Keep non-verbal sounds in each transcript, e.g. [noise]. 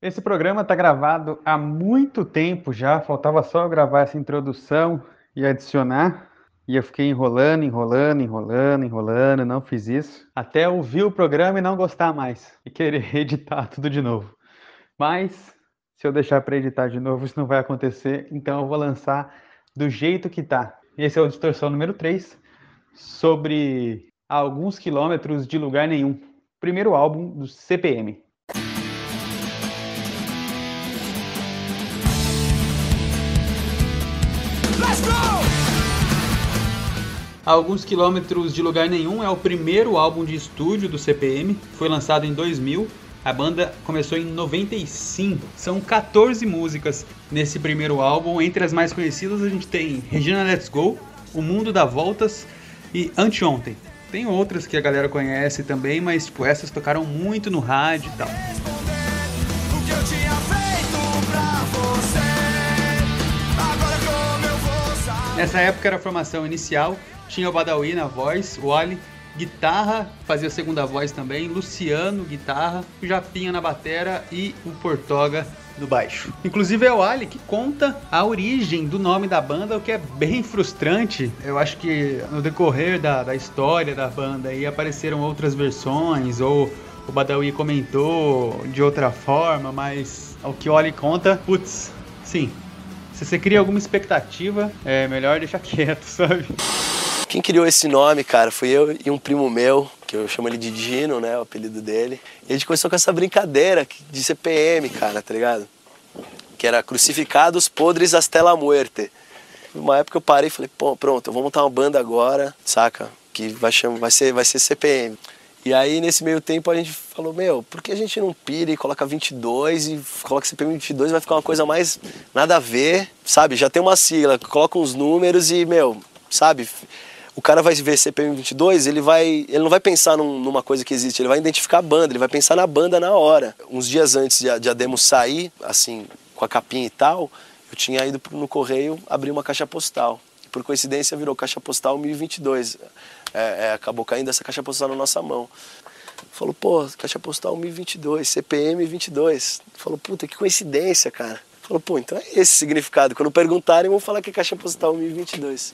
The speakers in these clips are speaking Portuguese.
Esse programa está gravado há muito tempo já, faltava só eu gravar essa introdução e adicionar. E eu fiquei enrolando, enrolando, enrolando, enrolando, não fiz isso. Até ouvir o programa e não gostar mais. E querer [laughs] editar tudo de novo. Mas, se eu deixar para editar de novo, isso não vai acontecer. Então eu vou lançar do jeito que tá. Esse é o Distorção número 3, sobre alguns quilômetros de lugar nenhum. Primeiro álbum do CPM. Alguns Quilômetros de Lugar Nenhum é o primeiro álbum de estúdio do CPM, foi lançado em 2000. A banda começou em 95. São 14 músicas nesse primeiro álbum. Entre as mais conhecidas a gente tem Regina Let's Go, O Mundo dá Voltas e Anteontem. Tem outras que a galera conhece também, mas tipo, essas tocaram muito no rádio e tal. Nessa época era a formação inicial tinha o Badawi na voz, o Ali guitarra, fazia segunda voz também, Luciano, guitarra, o Japinha na batera e o Portoga no baixo. Inclusive é o Ali que conta a origem do nome da banda, o que é bem frustrante. Eu acho que no decorrer da, da história da banda aí apareceram outras versões, ou o Badawi comentou de outra forma, mas o que o Ali conta, putz, sim. Se você cria alguma expectativa, é melhor deixar [laughs] quieto, sabe? Quem criou esse nome, cara, fui eu e um primo meu, que eu chamo ele de Dino, né, o apelido dele. E a gente começou com essa brincadeira de CPM, cara, tá ligado? Que era Crucificados Podres hasta la Muerte. Uma época eu parei e falei, pô, pronto, eu vou montar uma banda agora, saca? Que vai, chamar, vai, ser, vai ser CPM. E aí, nesse meio tempo, a gente falou, meu, por que a gente não pira e coloca 22 e coloca CPM 22, vai ficar uma coisa mais nada a ver, sabe? Já tem uma sigla, coloca uns números e, meu, sabe? O cara vai ver CPM 22, ele vai, ele não vai pensar num, numa coisa que existe, ele vai identificar a banda, ele vai pensar na banda na hora. Uns dias antes de a, de a demo sair, assim, com a capinha e tal, eu tinha ido no correio abrir uma caixa postal. E por coincidência virou caixa postal 1022. É, é, acabou caindo essa caixa postal na nossa mão. Falou, pô, caixa postal 1022, CPM 22. Falou, puta, que coincidência, cara. Falou, pô, então é esse significado. Quando perguntarem, vou falar que é caixa postal 1022.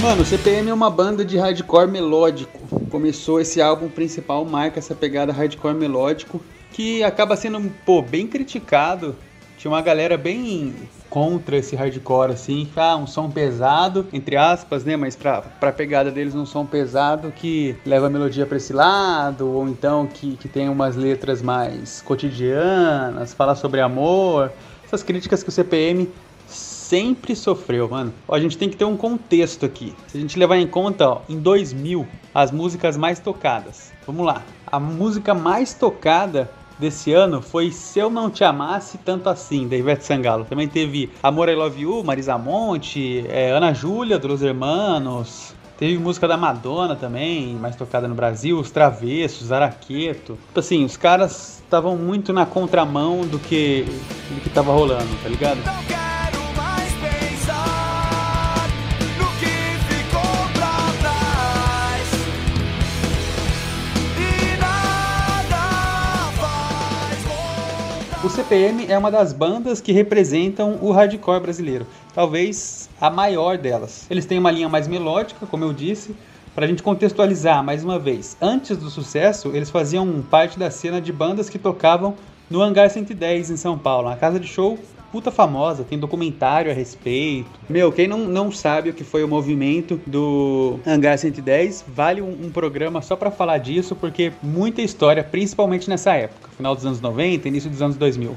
Mano, CPM é uma banda de hardcore melódico. Começou esse álbum principal, marca essa pegada hardcore melódico, que acaba sendo, pô, bem criticado. Tinha uma galera bem contra esse hardcore, assim, ah, um som pesado, entre aspas, né, mas pra, pra pegada deles um som pesado que leva a melodia pra esse lado, ou então que, que tem umas letras mais cotidianas, fala sobre amor, essas críticas que o CPM sempre sofreu, mano. Ó, a gente tem que ter um contexto aqui. Se a gente levar em conta, ó, em 2000, as músicas mais tocadas. Vamos lá. A música mais tocada desse ano foi Se Eu Não Te Amasse Tanto Assim, da Ivete Sangalo. Também teve Amor I Love You, Marisa Monte, é, Ana Júlia, dos Hermanos. Teve música da Madonna também, mais tocada no Brasil, Os Travessos, Araqueto. Tipo assim, os caras estavam muito na contramão do que, do que tava rolando, tá ligado? CPM é uma das bandas que representam o hardcore brasileiro, talvez a maior delas. Eles têm uma linha mais melódica, como eu disse, para a gente contextualizar mais uma vez. Antes do sucesso, eles faziam parte da cena de bandas que tocavam no Hangar 110 em São Paulo, na casa de show puta famosa, tem documentário a respeito. Meu, quem não, não sabe o que foi o movimento do Hangar 110, vale um, um programa só para falar disso, porque muita história, principalmente nessa época, final dos anos 90, início dos anos 2000.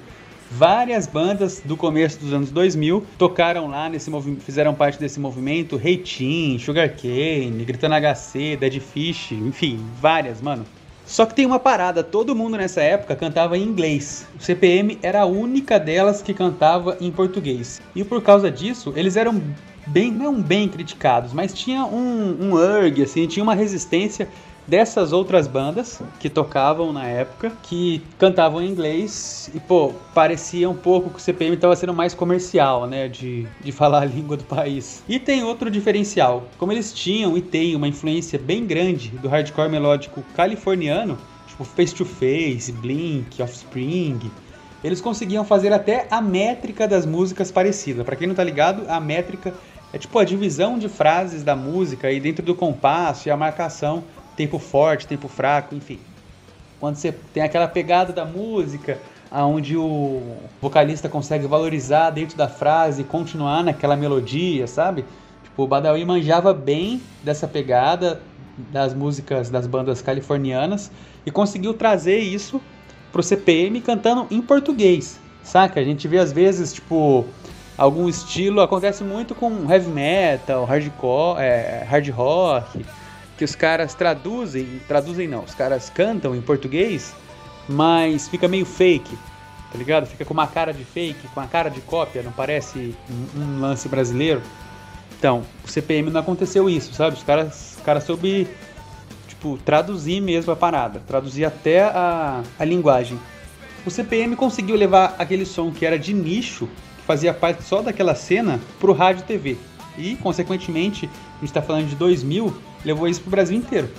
Várias bandas do começo dos anos 2000 tocaram lá nesse movimento, fizeram parte desse movimento, Reitin, Sugarcane, Gritando HC, Dead Fish, enfim, várias, mano. Só que tem uma parada, todo mundo nessa época cantava em inglês. O CPM era a única delas que cantava em português. E por causa disso, eles eram bem, não bem criticados, mas tinha um, um urg, assim, tinha uma resistência dessas outras bandas que tocavam na época, que cantavam em inglês e, pô, parecia um pouco que o CPM estava sendo mais comercial, né, de, de falar a [laughs] língua do país. E tem outro diferencial, como eles tinham e têm uma influência bem grande do hardcore melódico californiano, tipo Face to Face, Blink, Offspring, eles conseguiam fazer até a métrica das músicas parecida. Para quem não tá ligado, a métrica é tipo a divisão de frases da música aí dentro do compasso e a marcação tempo forte, tempo fraco, enfim. Quando você tem aquela pegada da música, onde o vocalista consegue valorizar dentro da frase e continuar naquela melodia, sabe? Tipo, o Badawi manjava bem dessa pegada das músicas das bandas californianas e conseguiu trazer isso pro CPM cantando em português, saca? A gente vê às vezes, tipo, algum estilo, acontece muito com heavy metal, hardcore, é, hard rock, que os caras traduzem, traduzem não, os caras cantam em português, mas fica meio fake, tá ligado? Fica com uma cara de fake, com uma cara de cópia, não parece um, lance brasileiro. Então, o CPM não aconteceu isso, sabe? Os caras, os caras soube, tipo, traduzir mesmo a parada, traduzir até a, a linguagem. O CPM conseguiu levar aquele som que era de nicho, que fazia parte só daquela cena, pro rádio TV. E, consequentemente, a gente está falando de 2000, levou isso pro Brasil inteiro.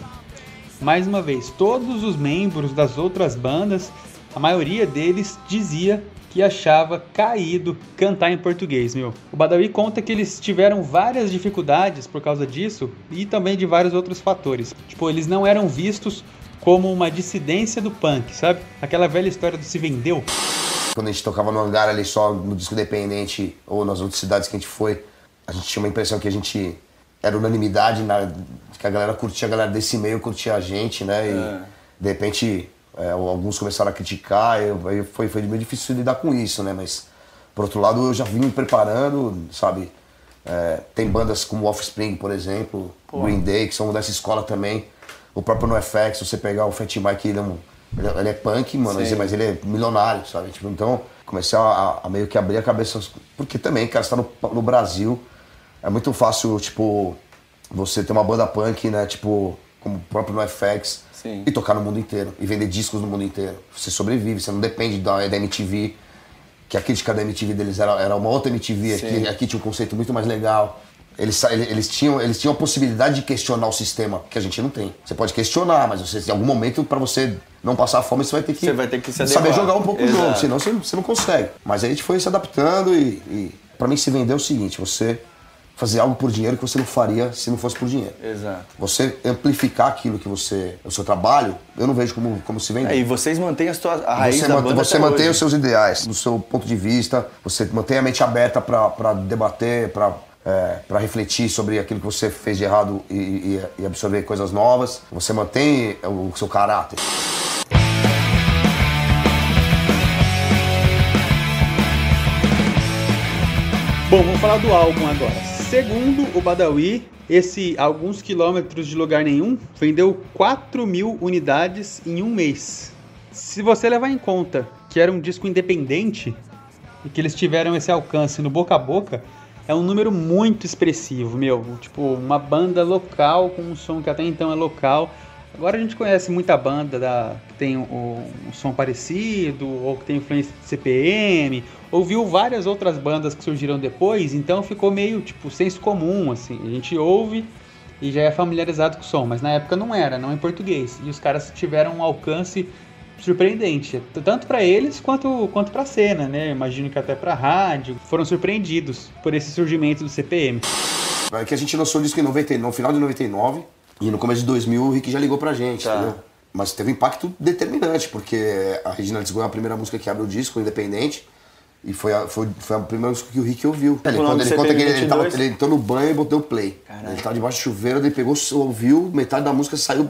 Mais uma vez, todos os membros das outras bandas, a maioria deles dizia que achava caído cantar em português, meu. O Badawi conta que eles tiveram várias dificuldades por causa disso e também de vários outros fatores. Tipo, eles não eram vistos como uma dissidência do punk, sabe? Aquela velha história do se vendeu. Quando a gente tocava no hangar ali só no disco independente ou nas outras cidades que a gente foi, a gente tinha uma impressão que a gente era unanimidade na, que a galera curtia, a galera desse meio curtia a gente, né? E é. de repente é, alguns começaram a criticar, eu, foi, foi meio difícil lidar com isso, né? Mas por outro lado eu já vim me preparando, sabe? É, tem bandas como Offspring, por exemplo, Pô. Green Day, que são dessa escola também. O próprio NoFX, se você pegar o Fat Mike, ele é, um, ele é punk, mano, mas ele é milionário, sabe? Tipo, então comecei a, a, meio que abrir a cabeça, porque também, cara, você tá no, no Brasil, é muito fácil, tipo, você ter uma banda punk, né? Tipo, como o próprio NoFX, Sim. e tocar no mundo inteiro, e vender discos no mundo inteiro. Você sobrevive, você não depende da, da MTV, que a crítica da MTV deles era, era uma outra MTV, aqui, aqui tinha um conceito muito mais legal. Eles, eles, tinham, eles tinham a possibilidade de questionar o sistema, que a gente não tem. Você pode questionar, mas você, em algum momento, para você não passar fome, você vai ter que, você vai ter que saber jogar um pouco Exato. o jogo, senão você, você não consegue. Mas aí a gente foi se adaptando e, e para mim se vender é o seguinte, você fazer algo por dinheiro que você não faria se não fosse por dinheiro. Exato. Você amplificar aquilo que você, o seu trabalho, eu não vejo como, como se vender. É, e vocês mantêm a, sua, a raiz você da banda Você mantém os seus ideais, do seu ponto de vista, você mantém a mente aberta para debater, para é, para refletir sobre aquilo que você fez de errado e, e, e absorver coisas novas. Você mantém o seu caráter. Bom, vamos falar do álbum agora. Segundo o Badawi, esse alguns quilômetros de lugar nenhum vendeu 4 mil unidades em um mês. Se você levar em conta que era um disco independente e que eles tiveram esse alcance no boca a boca, é um número muito expressivo, meu. Tipo, uma banda local com um som que até então é local. Agora a gente conhece muita banda da, que tem um, um som parecido, ou que tem influência de CPM, ouviu várias outras bandas que surgiram depois, então ficou meio tipo senso comum, assim. A gente ouve e já é familiarizado com o som, mas na época não era, não em português. E os caras tiveram um alcance surpreendente, tanto para eles quanto quanto para a cena, né? Imagino que até para rádio foram surpreendidos por esse surgimento do CPM. É que a gente lançou o disco em 99, no final de 99 e no começo de 2000 o Rick já ligou pra gente, tá. entendeu? Mas teve um impacto determinante, porque a Regina Desgoi é a primeira música que abre o disco, independente. E foi a, foi, foi a primeira música que o Rick ouviu. Ele, quando ele conta que ele, ele, tava, ele entrou no banho e botou o play. Caralho. Ele tava debaixo do chuveiro, ele pegou, ouviu, metade da música saiu,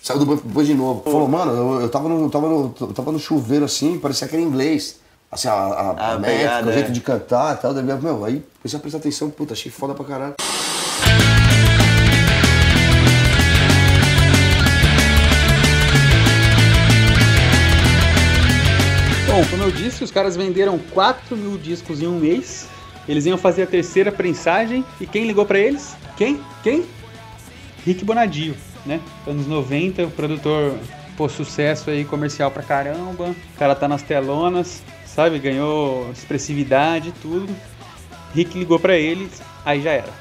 saiu do banho depois de novo. Falou, mano, eu, eu, tava no, eu, tava no, eu tava no chuveiro assim, parecia que era inglês. Assim, a, a, a, a métrica, o é. jeito de cantar e tal. Meu, aí comecei a prestar atenção, puta, achei foda pra caralho. Bom, como eu disse, os caras venderam 4 mil discos em um mês. Eles iam fazer a terceira prensagem e quem ligou para eles? Quem? Quem? Rick Bonadio, né? Anos 90, o produtor pô, sucesso aí comercial pra caramba. O cara tá nas telonas, sabe? Ganhou expressividade e tudo. Rick ligou para eles, aí já era.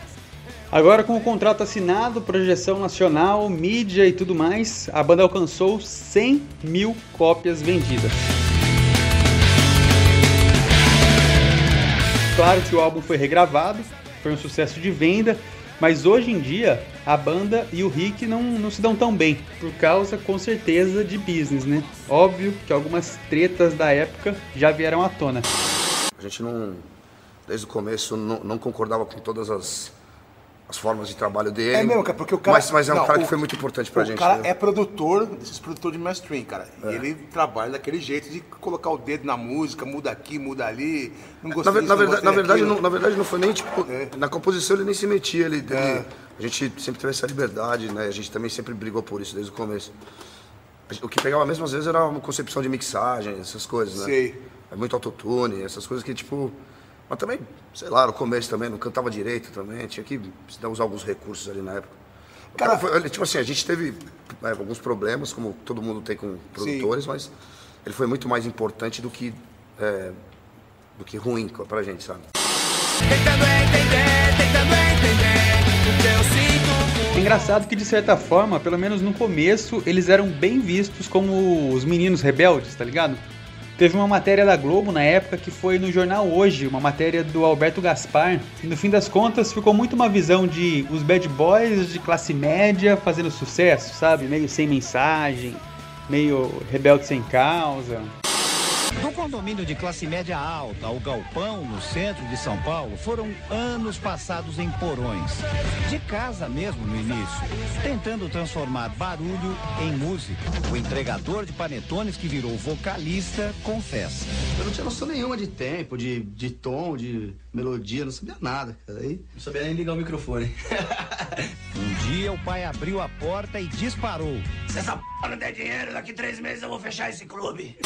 Agora com o contrato assinado, projeção nacional, mídia e tudo mais, a banda alcançou 100 mil cópias vendidas. Claro que o álbum foi regravado, foi um sucesso de venda, mas hoje em dia a banda e o Rick não, não se dão tão bem, por causa com certeza de business, né? Óbvio que algumas tretas da época já vieram à tona. A gente não, desde o começo, não, não concordava com todas as, as formas de trabalho dele. É mesmo, cara, porque o cara. Mas, mas é um não, cara o- que foi muito importante pra o gente. cara né? é produtor, desses produtores de mainstream, cara. E ele trabalha daquele jeito de colocar o dedo na música, muda aqui, muda ali. Não Na, gostei ver- disso, na verdade, na, verdade, não, na verdade não foi nem tipo. É. Na composição ele nem se metia. Ele, ele- É. a gente sempre teve essa liberdade, né? A gente também sempre brigou por isso desde o começo. O que pegava mesmo às vezes era uma concepção de mixagem, essas coisas, né? Sei. É muito autotune, essas coisas que tipo. Mas também, sei lá, no começo também, não cantava direito também, tinha que usar alguns recursos ali na época. O Cara, foi, ele, tipo assim, a gente teve é, alguns problemas, como todo mundo tem com produtores, mas ele foi muito mais importante do que, é, do que ruim pra gente, sabe? É engraçado que de certa forma, pelo menos no começo, eles eram bem vistos como os meninos rebeldes, tá ligado? Teve uma matéria da Globo na época que foi no jornal Hoje, uma matéria do Alberto Gaspar. E no fim das contas ficou muito uma visão de os bad boys de classe média fazendo sucesso, sabe? Meio sem mensagem, meio rebelde sem causa. Do condomínio de classe média alta ao galpão no centro de São Paulo foram anos passados em porões. De casa mesmo no início, tentando transformar barulho em música. O entregador de panetones que virou vocalista confessa. Eu não tinha noção nenhuma de tempo, de, de tom, de melodia, não sabia nada, cara. Aí não sabia nem ligar o microfone. [laughs] Um dia o pai abriu a porta e disparou. Se essa p não der dinheiro, daqui três meses eu vou fechar esse clube.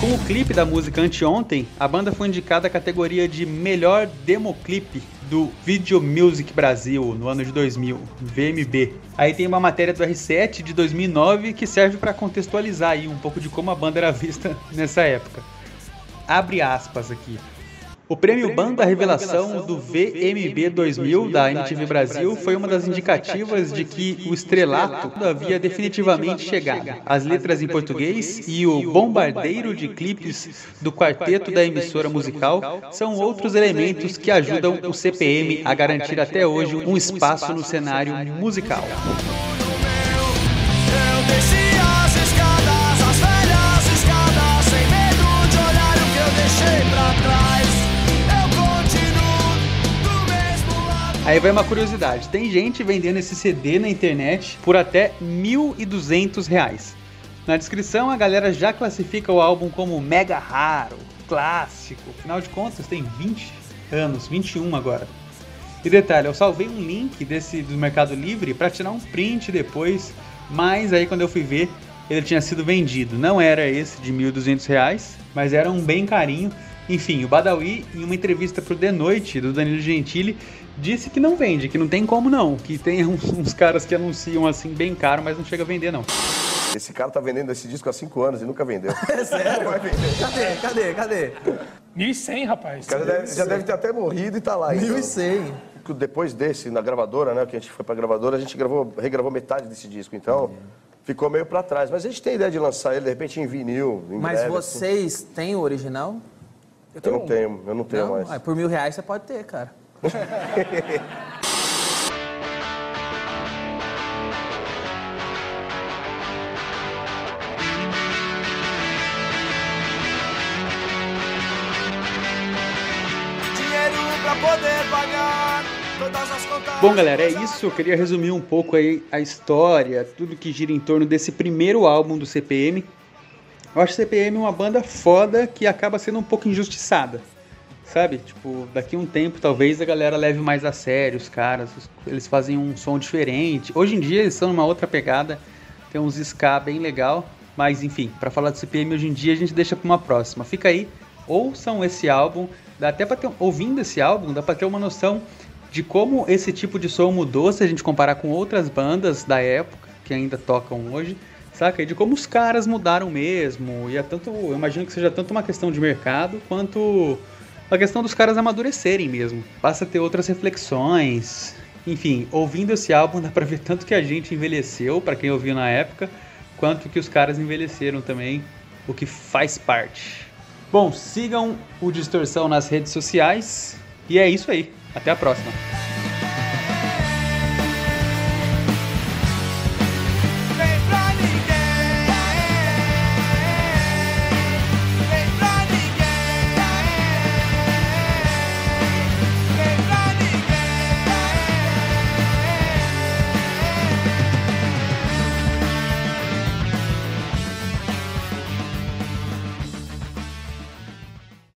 Com o clipe da música Anteontem, a banda foi indicada à categoria de melhor democlipe do Video Music Brasil no ano de 2000, VMB. Aí tem uma matéria do R7 de 2009 que serve para contextualizar aí um pouco de como a banda era vista [laughs] nessa época. Abre aspas aqui. O prêmio Banda Revelação do VMB 2000 da MTV Brasil foi uma das indicativas de que o estrelato havia definitivamente chegado. As letras em português e o bombardeiro de clipes do quarteto da emissora musical são outros elementos que ajudam o CPM a garantir até hoje um espaço no cenário musical. Eu desci Aí vai uma curiosidade: tem gente vendendo esse CD na internet por até 1.200 reais. Na descrição, a galera já classifica o álbum como mega raro, clássico. Afinal de contas, tem 20 anos, 21 agora. E detalhe, eu salvei um link desse do Mercado Livre para tirar um print depois, mas aí quando eu fui ver, ele tinha sido vendido. Não era esse de 1.200 reais, mas era um bem carinho. Enfim, o Badawi, em uma entrevista pro The Noite, do Danilo Gentili, disse que não vende, que não tem como não, que tem [laughs] uns, uns caras que anunciam assim bem caro, mas não chega a vender não. Esse cara tá vendendo esse disco há cinco anos e nunca vendeu. [laughs] Cadê? Cadê? Cadê? 1.100, rapaz. O cara deve- já deve ter até morrido e tá lá. então. 1100. Depois desse, na gravadora, né, que a gente foi pra gravadora, a gente gravou, regravou metade desse disco, então ficou meio pra trás. Mas a gente tem ideia de lançar ele, de repente, em vinil, em Mas breve, vocês têm o original? assim. Eu não tenho, eu não tenho Não? mais. Ah, por mil reais você pode ter, cara. Bom, galera, é isso. Eu queria resumir um pouco aí a história, tudo que gira em torno desse primeiro álbum do CPM. Eu acho CPM uma banda foda que acaba sendo um pouco injustiçada. Sabe? Tipo, daqui um tempo talvez a galera leve mais a sério os caras. Eles fazem um som diferente. Hoje em dia eles estão numa outra pegada. Tem uns ska bem legal. Mas enfim, pra falar do CPM hoje em dia a gente deixa pra uma próxima. Fica aí, ouçam esse álbum. Dá até pra ter. Ouvindo esse álbum, dá pra ter uma noção de como esse tipo de som mudou se a gente comparar com outras bandas da época que ainda tocam hoje. Saca? E de como os caras mudaram mesmo. E é tanto. Eu imagino que seja tanto uma questão de mercado quanto a questão dos caras amadurecerem mesmo. Passa a ter outras reflexões. Enfim, ouvindo esse álbum [laughs] dá pra ver tanto que a gente envelheceu, pra quem ouviu na época, quanto que os caras envelheceram também, o que faz parte. Bom, sigam o Distorção nas redes sociais. E é isso aí. Até a próxima.